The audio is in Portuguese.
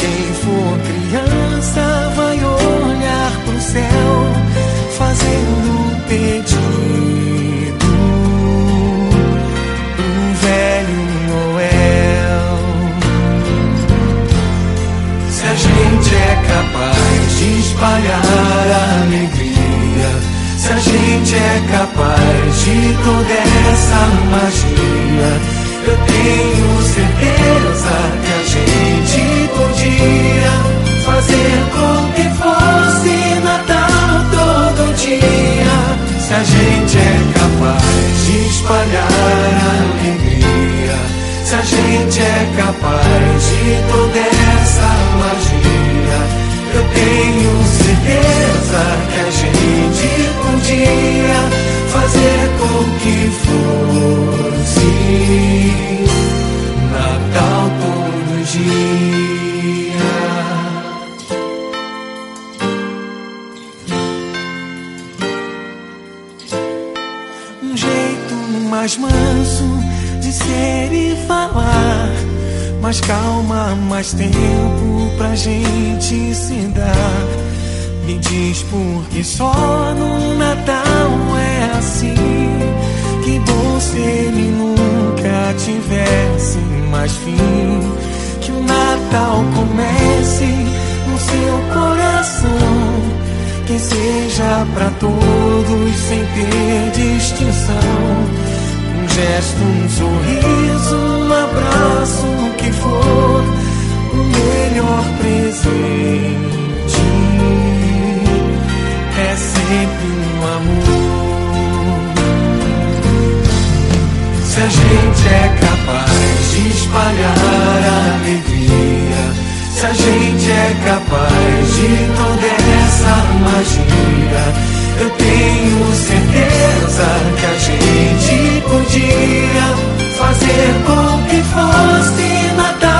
Quem for criança vai olhar pro céu, fazendo pedido pro velho Noel. Se a gente é capaz de espalhar alegria se a gente é capaz de toda essa magia, eu tenho tenho certeza que a gente podia fazer com que fosse Natal todo dia. Um jeito mais manso de ser e falar mais calma, mais tempo pra gente se dar. Me diz por que só no Natal é assim. Que se ele nunca tivesse mais fim. Que o Natal comece no seu coração. Que seja pra todos sem ter distinção um gesto, um sorriso, presente é sempre um amor. Se a gente é capaz de espalhar a alegria. Se a gente é capaz de toda essa magia, eu tenho certeza que a gente podia fazer com que fosse Natal